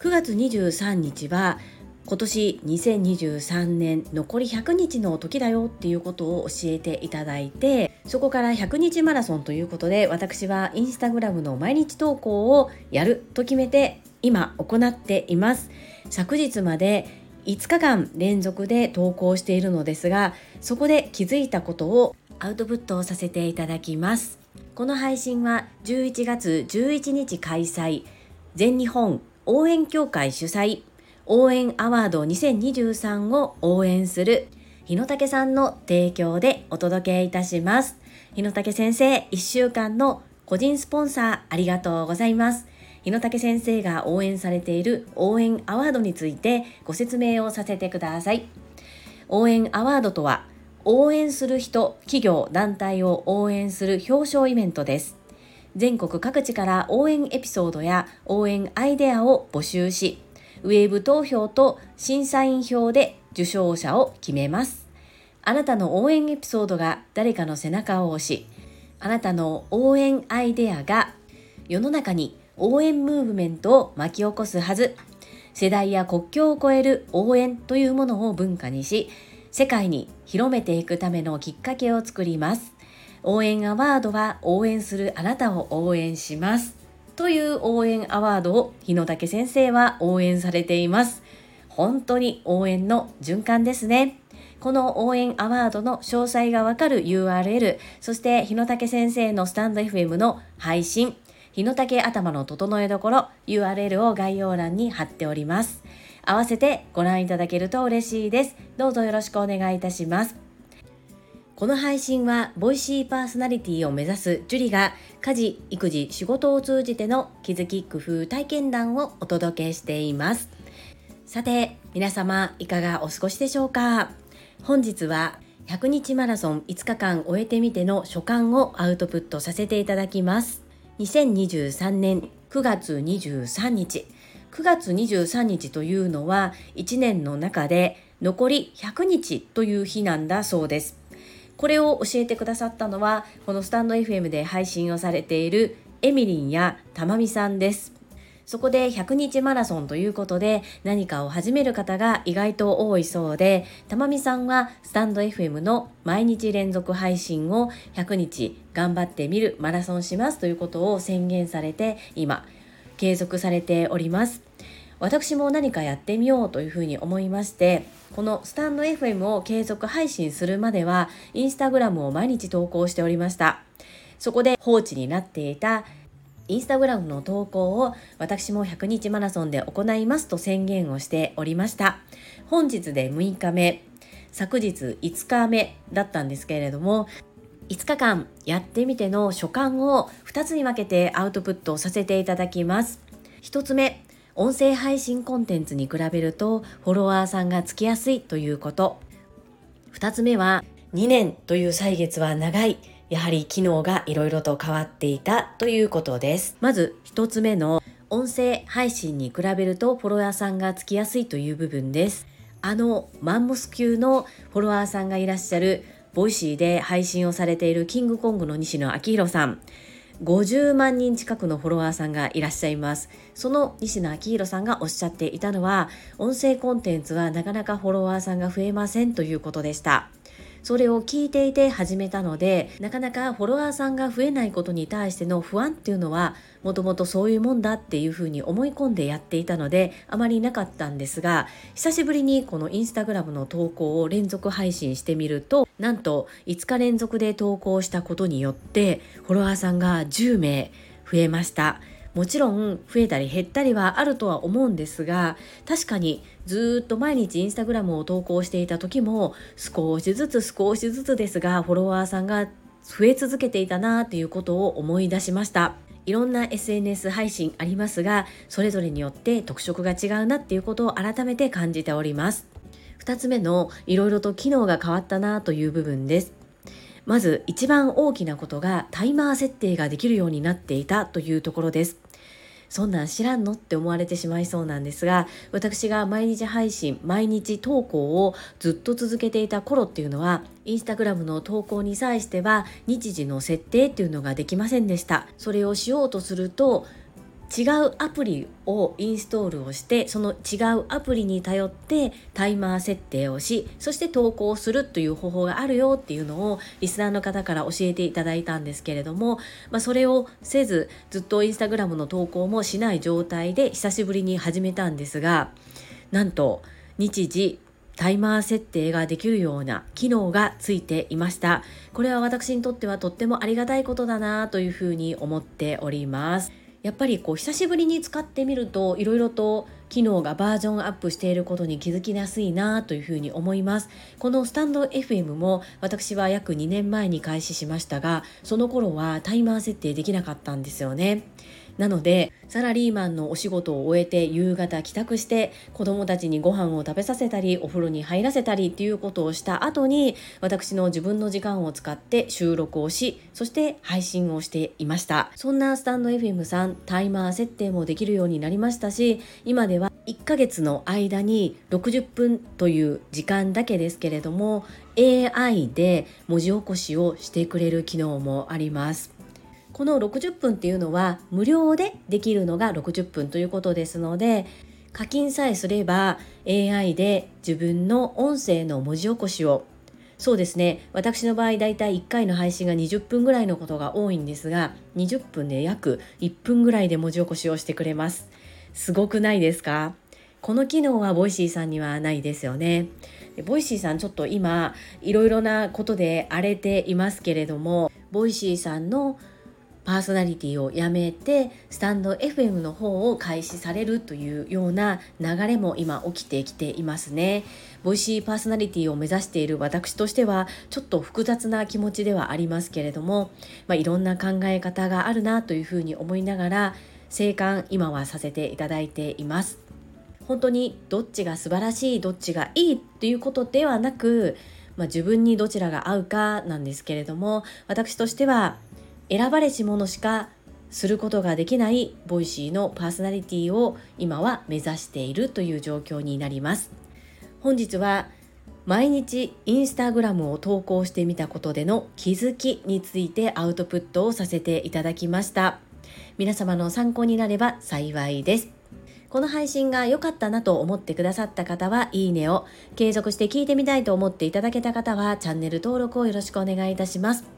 9月23日は今年2023年残り100日の時だよっていうことを教えていただいてそこから100日マラソンということで私はインスタグラムの毎日投稿をやると決めて今行っています。昨日まで5日間連続で投稿しているのですがそこで気づいたことをアウトプットをさせていただきます。この配信は11月11日開催全日本応援協会主催応援アワード2023を応援する日野武さんの提供でお届けいたします。日野武先生、1週間の個人スポンサーありがとうございます。日野武先生が応援されている応援アワードについてご説明をさせてください。応援アワードとは、応援する人、企業、団体を応援する表彰イベントです。全国各地から応援エピソードや応援アイデアを募集し、ウェーブ投票と審査員票で受賞者を決めます。あなたの応援エピソードが誰かの背中を押し、あなたの応援アイデアが世の中に応援ムーブメントを巻き起こすはず。世代や国境を超える応援というものを文化にし、世界に広めていくためのきっかけを作ります。応援アワードは応援するあなたを応援します。という応援アワードを日野武先生は応援されています。本当に応援の循環ですね。この応援アワードの詳細がわかる URL、そして日野武先生のスタンド FM の配信、日野武頭の整えどころ URL を概要欄に貼っております。合わせてご覧いただけると嬉しいです。どうぞよろしくお願いいたします。この配信は、ボイシーパーソナリティを目指すジュリが、家事、育児、仕事を通じての気づき、工夫、体験談をお届けしています。さて、皆様、いかがお過ごしでしょうか？本日は、100日マラソン5日間終えてみての所感をアウトプットさせていただきます。2023年9月23日。9月23日というのは1年の中で残り100日という日なんだそうです。これを教えてくださったのはこのスタンド FM で配信をされているエミリンやたまみさんですそこで100日マラソンということで何かを始める方が意外と多いそうでたまみさんはスタンド FM の毎日連続配信を100日頑張ってみるマラソンしますということを宣言されて今継続されております私も何かやってみようというふうに思いましてこのスタンド FM を継続配信するまではインスタグラムを毎日投稿しておりました。そこで放置になっていたインスタグラムの投稿を私も100日マラソンで行いますと宣言をしておりました。本日で6日目昨日5日目だったんですけれども5日間やってみての所感を2つに分けてアウトプットさせていただきます。1つ目音声配信コンテンツに比べるとフォロワーさんがつきやすいということ。二つ目は2年という歳月は長い。やはり機能がいろいろと変わっていたということです。まず一つ目の音声配信に比べるとフォロワーさんがつきやすいという部分です。あのマンモス級のフォロワーさんがいらっしゃる Voicy で配信をされているキングコングの西野亮廣さん。50万人近くのフォロワーさんがいらっしゃいます。その西野昭弘さんがおっしゃっていたのは、音声コンテンツはなかなかフォロワーさんが増えませんということでした。それを聞いていて始めたのでなかなかフォロワーさんが増えないことに対しての不安っていうのはもともとそういうもんだっていうふうに思い込んでやっていたのであまりなかったんですが久しぶりにこのインスタグラムの投稿を連続配信してみるとなんと5日連続で投稿したことによってフォロワーさんが10名増えました。もちろん増えたり減ったりはあるとは思うんですが確かにずっと毎日インスタグラムを投稿していた時も少しずつ少しずつですがフォロワーさんが増え続けていたなということを思い出しました。いろんな SNS 配信ありますがそれぞれによって特色が違うなっていうことを改めて感じております。2つ目のいろいろと機能が変わったなという部分です。まず一番大きなことがタイマー設定ができるようになっていたというところです。そんなん知らんの？って思われてしまいそうなんですが私が毎日配信毎日投稿をずっと続けていた頃っていうのはインスタグラムの投稿に際しては日時の設定っていうのができませんでした。それをしようとすると違うアプリをインストールをしてその違うアプリに頼ってタイマー設定をしそして投稿するという方法があるよっていうのをリスナーの方から教えていただいたんですけれども、まあ、それをせずずっとインスタグラムの投稿もしない状態で久しぶりに始めたんですがなんと日時タイマー設定ができるような機能がついていました。これは私にとってはとってもありがたいことだなというふうに思っております。やっぱりこう久しぶりに使ってみるといろいろと機能がバージョンアップしていることに気づきやすいなというふうに思います。このスタンド FM も私は約2年前に開始しましたがその頃はタイマー設定できなかったんですよね。なのでサラリーマンのお仕事を終えて夕方帰宅して子供たちにご飯を食べさせたりお風呂に入らせたりっていうことをした後に私の自分の時間を使って収録をしそして配信をしていました。そんなスタンド FM さんタイマー設定もできるようになりましたし今では1ヶ月の間に60分という時間だけですけれども AI で文字起こしをしてくれる機能もあります。この60分っていうのは無料でできるのが60分ということですので課金さえすれば AI で自分の音声の文字起こしをそうですね私の場合だいたい1回の配信が20分ぐらいのことが多いんですが20分で約1分ぐらいで文字起こしをしてくれます。すごくないですか？この機能は Voicy さんにはないですよね。 Voicy さんちょっと今いろいろなことで荒れていますけれども Voicy さんのパーソナリティをやめてスタンド FM の方を開始されるというような流れも今起きてきていますね。 Voicy パーソナリティを目指している私としてはちょっと複雑な気持ちではありますけれども、まあ、いろんな考え方があるなというふうに思いながら静観今はさせていただいています。本当にどっちが素晴らしいどっちがいいっていうことではなく、まあ、自分にどちらが合うかなんですけれども私としては選ばれし者しかすることができない Voicy のパーソナリティを今は目指しているという状況になります。本日は毎日インスタグラムを投稿してみたことでの気づきについてアウトプットをさせていただきました。皆様の参考になれば幸いです。この配信が良かったなと思ってくださった方はいいねを継続して聞いてみたいと思っていただけた方はチャンネル登録をよろしくお願いいたします。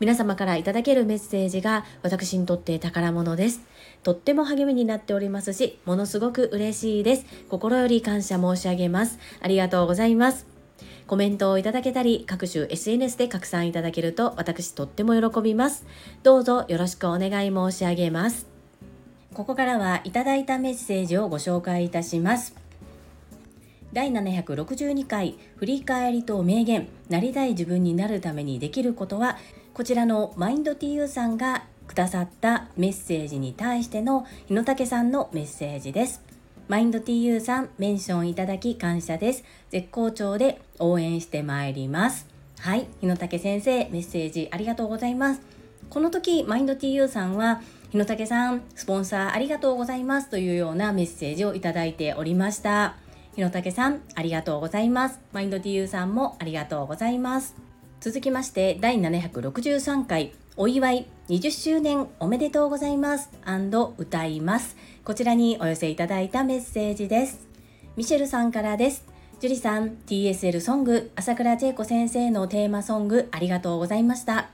皆様からいただけるメッセージが私にとって宝物です。とっても励みになっておりますし、ものすごく嬉しいです。心より感謝申し上げます。ありがとうございます。コメントをいただけたり、各種 SNS で拡散いただけると私とっても喜びます。どうぞよろしくお願い申し上げます。ここからはいただいたメッセージをご紹介いたします。第762回振り返りと名言なりたい自分になるためにできることはこちらのマインド TU さんがくださったメッセージに対しての日野武さんのメッセージです。マインド TU さん、メンションいただき感謝です。絶好調で応援してまいります。はい、日野武先生、メッセージありがとうございます。この時、マインド TU さんは、日野武さん、スポンサーありがとうございますというようなメッセージをいただいておりました。日野武さん、ありがとうございます。マインド TU さんもありがとうございます。続きまして第763回お祝い20周年おめでとうございます歌います。こちらにお寄せいただいたメッセージです。ミシェルさんからです。ジュリさん TSL ソング朝倉千恵子先生のテーマソングありがとうございました。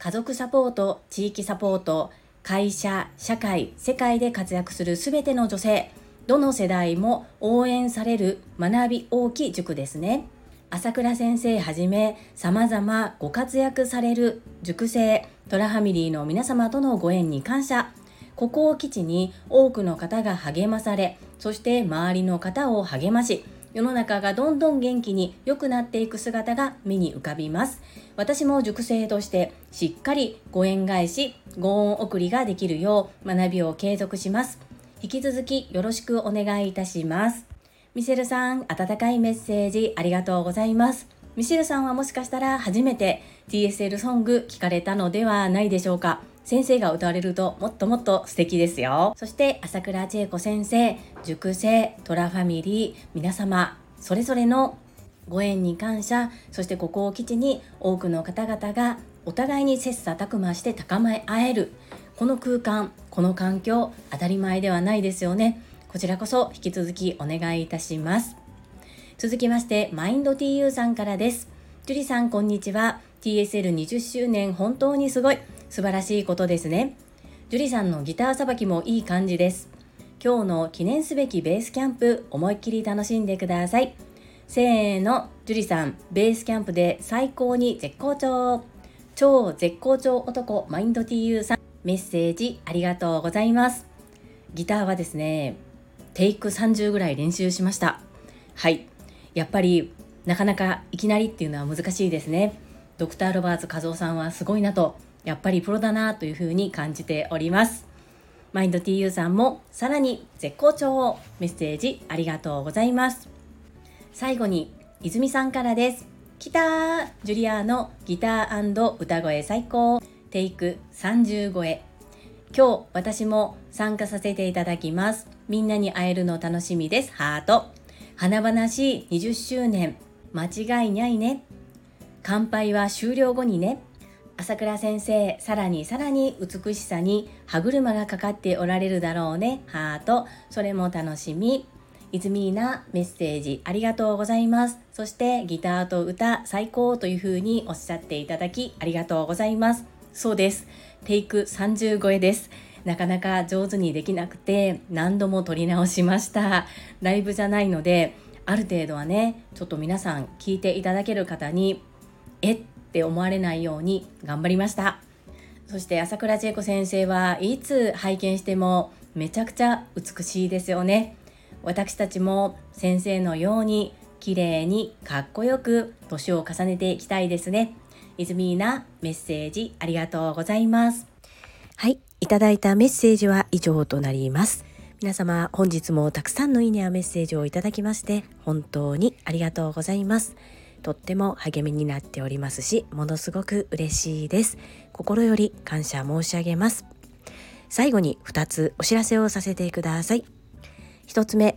家族サポート地域サポート会社社会世界で活躍するすべての女性どの世代も応援される学び大きい塾ですね。朝倉先生はじめ様々ご活躍される塾生トラファミリーの皆様とのご縁に感謝。ここを基地に多くの方が励まされそして周りの方を励まし世の中がどんどん元気に良くなっていく姿が目に浮かびます。私も塾生としてしっかりご縁返しご恩送りができるよう学びを継続します。引き続きよろしくお願いいたします。ミシェルさん、温かいメッセージありがとうございます。ミシェルさんはもしかしたら初めて TSL ソング聞かれたのではないでしょうか。先生が歌われるともっともっと素敵ですよ。そして朝倉千恵子先生、塾生、トラファミリー、皆様、それぞれのご縁に感謝そしてここを基地に多くの方々がお互いに切磋琢磨して高め合えるこの空間この環境当たり前ではないですよねこちらこそ引き続きお願いいたします。続きましてマインド TU さんからです。ジュリさんこんにちは。TSL20 周年本当にすごい。素晴らしいことですね。ジュリさんのギターさばきもいい感じです。今日の記念すべきベースキャンプ思いっきり楽しんでください。せーの。ジュリさんベースキャンプで最高に絶好調。超絶好調男マインド TU さん。メッセージありがとうございます。ギターはですねテイク30ぐらい練習しました。はい。やっぱりなかなかいきなりっていうのは難しいですね。ドクターロバーツ和夫さんはすごいなとやっぱりプロだなというふうに感じております。マインド TU さんもさらに絶好調をメッセージありがとうございます。最後に泉さんからです。来たジュリアーのギター歌声最高。テイク30超え今日私も参加させていただきます。みんなに会えるの楽しみです。ハート。華々しい20周年。間違いないね。乾杯は終了後にね。朝倉先生さらにさらに美しさに歯車がかかっておられるだろうね。ハート。それも楽しみ。イズミーナメッセージありがとうございます。そしてギターと歌最高というふうにおっしゃっていただきありがとうございます。そうです。テイク30超えです。なかなか上手にできなくて何度も撮り直しました。ライブじゃないのである程度はねちょっと皆さん聞いていただける方にえって思われないように頑張りました。そして朝倉千恵子先生はいつ拝見してもめちゃくちゃ美しいですよね。私たちも先生のように綺麗にかっこよく年を重ねていきたいですね。イズミーナメッセージありがとうございます。はい、いただいたメッセージは以上となります。皆様本日もたくさんのいいねやメッセージをいただきまして本当にありがとうございます。とっても励みになっておりますし、ものすごく嬉しいです。心より感謝申し上げます。最後に2つお知らせをさせてください。1つ目、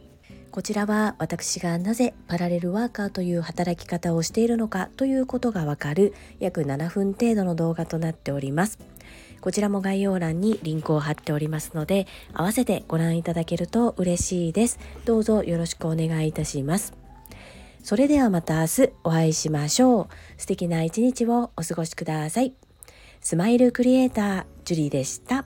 こちらは私がなぜパラレルワーカーという働き方をしているのかということがわかる約7分程度の動画となっております。こちらも概要欄にリンクを貼っておりますので、合わせてご覧いただけると嬉しいです。どうぞよろしくお願いいたします。それではまた明日お会いしましょう。素敵な一日をお過ごしください。スマイルクリエイター、ジュリーでした。